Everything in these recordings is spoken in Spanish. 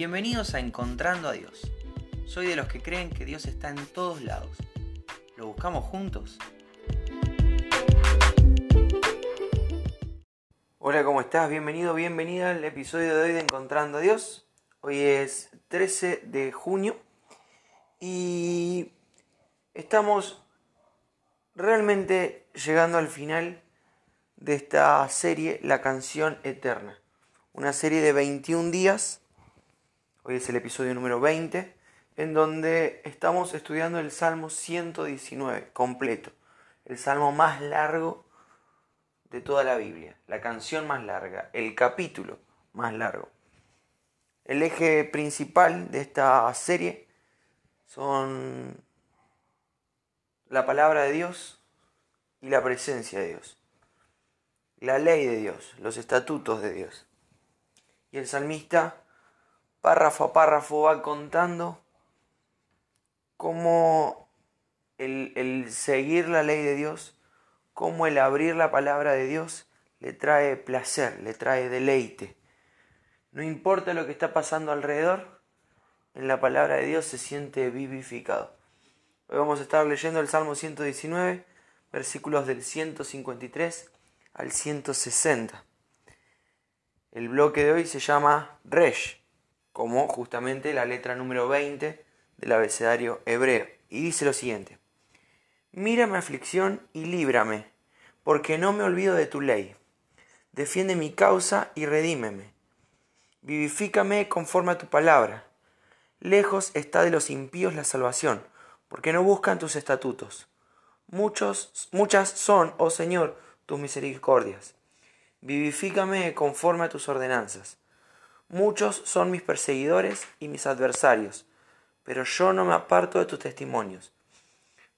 Bienvenidos a Encontrando a Dios. Soy de los que creen que Dios está en todos lados. ¿Lo buscamos juntos? Hola, ¿cómo estás? Bienvenido, bienvenida al episodio de hoy de Encontrando a Dios. Hoy es 13 de junio y estamos realmente llegando al final de esta serie, La canción eterna. Una serie de 21 días Es el episodio número 20, en donde estamos estudiando el Salmo 119 completo, el salmo más largo de toda la Biblia, la canción más larga, el capítulo más largo. El eje principal de esta serie son la palabra de Dios y la presencia de Dios, la ley de Dios, los estatutos de Dios. Y el salmista párrafo a párrafo va contando cómo el, seguir la ley de Dios, cómo el abrir la palabra de Dios le trae placer, le trae deleite. No importa lo que está pasando alrededor, en la palabra de Dios se siente vivificado. Hoy vamos a estar leyendo el Salmo 119, versículos del 153 al 160. El bloque de hoy se llama Resh como justamente la letra número 20 del abecedario hebreo. Y dice lo siguiente, Mira mi aflicción y líbrame, porque no me olvido de tu ley. Defiende mi causa y redímeme. Vivifícame conforme a tu palabra. Lejos está de los impíos la salvación, porque no buscan tus estatutos. Muchas son, oh Señor, tus misericordias. Vivifícame conforme a tus ordenanzas. Muchos son mis perseguidores y mis adversarios, pero yo no me aparto de tus testimonios.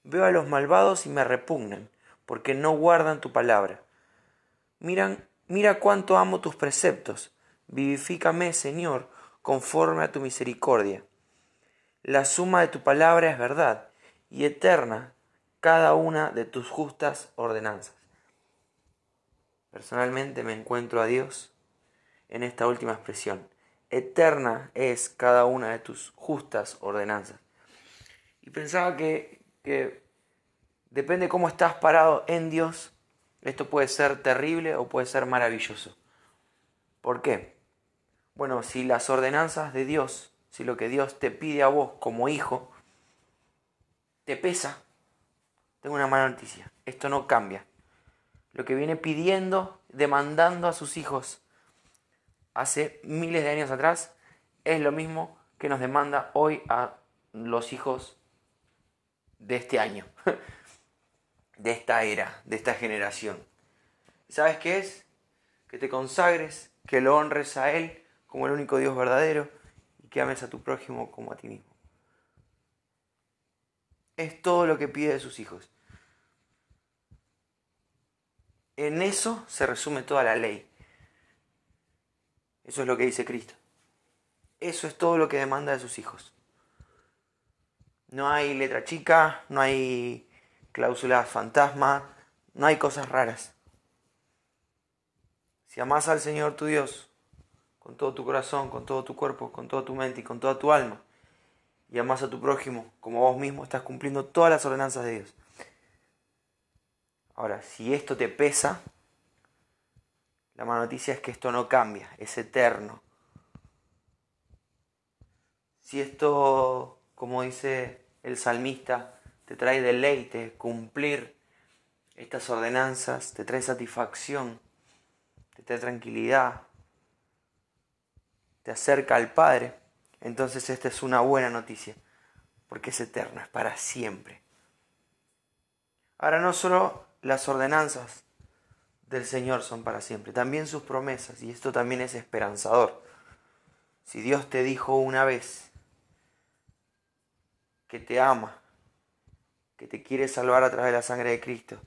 Veo a los malvados y me repugnan, porque no guardan tu palabra. Miran, mira cuánto amo tus preceptos. Vivifícame, Señor, conforme a tu misericordia. La suma de tu palabra es verdad, y eterna cada una de tus justas ordenanzas. Personalmente me encuentro a Dios en esta última expresión. Eterna es cada una de tus justas ordenanzas. Y pensaba que, que depende cómo estás parado en Dios, esto puede ser terrible o puede ser maravilloso. ¿Por qué? Bueno, si las ordenanzas de Dios, si lo que Dios te pide a vos como hijo, te pesa, tengo una mala noticia. Esto no cambia. Lo que viene pidiendo, demandando a sus hijos hace miles de años atrás es lo mismo que nos demanda hoy a los hijos de este año, de esta era, de esta generación. ¿Sabes qué es? Que te consagres, que lo honres a Él como el único Dios verdadero y que ames a tu prójimo como a ti mismo. Es todo lo que pide de sus hijos. En eso se resume toda la ley. Eso es lo que dice Cristo. Eso es todo lo que demanda de sus hijos. No hay letra chica, no hay cláusulas fantasma, no hay cosas raras. Si amas al Señor tu Dios con todo tu corazón, con todo tu cuerpo, con toda tu mente y con toda tu alma, y amas a tu prójimo como vos mismo, estás cumpliendo todas las ordenanzas de Dios. Ahora, si esto te pesa, la mala noticia es que esto no cambia, es eterno. Si esto, como dice el salmista, te trae deleite, cumplir estas ordenanzas, te trae satisfacción, te trae tranquilidad, te acerca al Padre, entonces esta es una buena noticia, porque es eterno, es para siempre. Ahora no solo las ordenanzas del Señor son para siempre, también sus promesas, y esto también es esperanzador. Si Dios te dijo una vez que te ama, que te quiere salvar a través de la sangre de Cristo,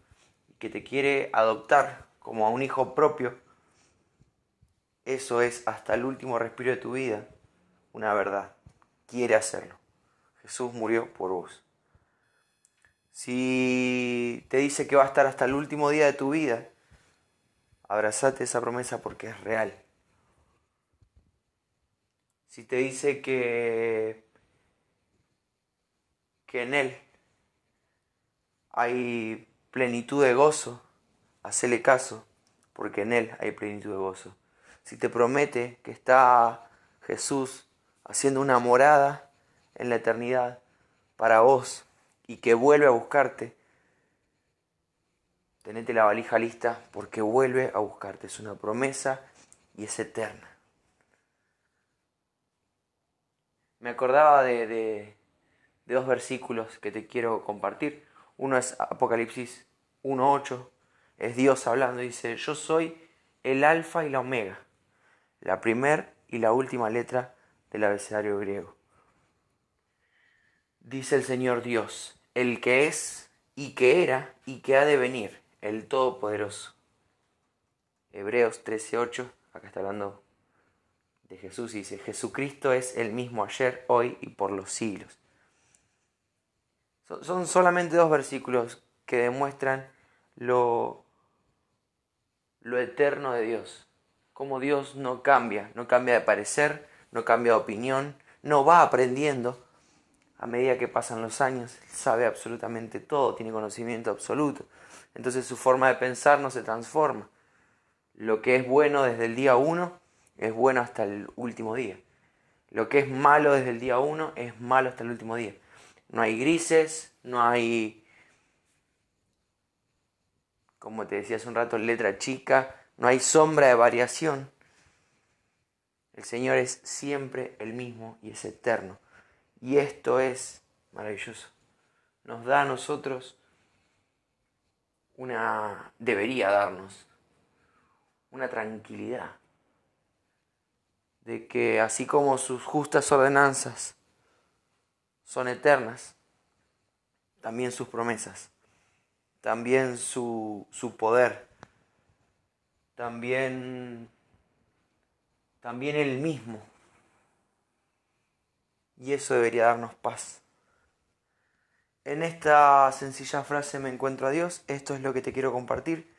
que te quiere adoptar como a un hijo propio, eso es hasta el último respiro de tu vida una verdad. Quiere hacerlo. Jesús murió por vos. Si te dice que va a estar hasta el último día de tu vida, Abrazate esa promesa porque es real. si te dice que, que en Él hay plenitud de gozo, hacele caso, porque en Él hay plenitud de gozo. Si te promete que está Jesús haciendo una morada en la eternidad para vos y que vuelve a buscarte, tenete la valija lista porque vuelve a buscarte. Es una promesa y es eterna. Me acordaba de, dos versículos que te quiero compartir. Uno es Apocalipsis 1.8, es Dios hablando, dice, yo soy el alfa y la omega, la primera y la última letra del abecedario griego. Dice el Señor Dios, el que es y que era y que ha de venir, el Todopoderoso. Hebreos 13:8, acá está hablando de Jesús y dice, Jesucristo es el mismo ayer, hoy y por los siglos. Son solamente dos versículos que demuestran lo, lo eterno de Dios, cómo Dios no cambia, no cambia de parecer, no cambia de opinión, no va aprendiendo a medida que pasan los años, sabe absolutamente todo, tiene conocimiento absoluto. Entonces su forma de pensar no se transforma. Lo que es bueno desde el día uno es bueno hasta el último día. Lo que es malo desde el día uno es malo hasta el último día. No hay grises, no hay, como te decía hace un rato, letra chica, no hay sombra de variación. El Señor es siempre el mismo y es eterno. Y esto es maravilloso. Nos da a nosotros una, debería darnos una tranquilidad de que así como sus justas ordenanzas son eternas, también sus promesas, también su, su poder, también, también Él mismo. Y eso debería darnos paz. En esta sencilla frase me encuentro a Dios, esto es lo que te quiero compartir.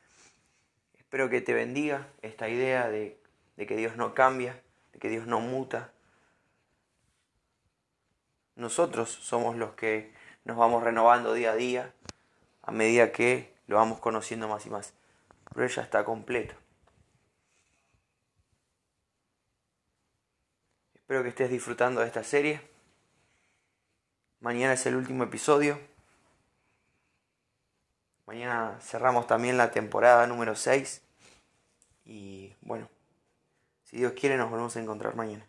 Espero que te bendiga esta idea de, de que Dios no cambia, que Dios no muta. Nosotros somos los que nos vamos renovando día a día a medida que lo vamos conociendo más y más. Pero ella está completo. Espero que estés disfrutando de esta serie. Mañana es el último episodio. Mañana cerramos también la temporada número 6. Y bueno, si Dios quiere, nos volvemos a encontrar mañana.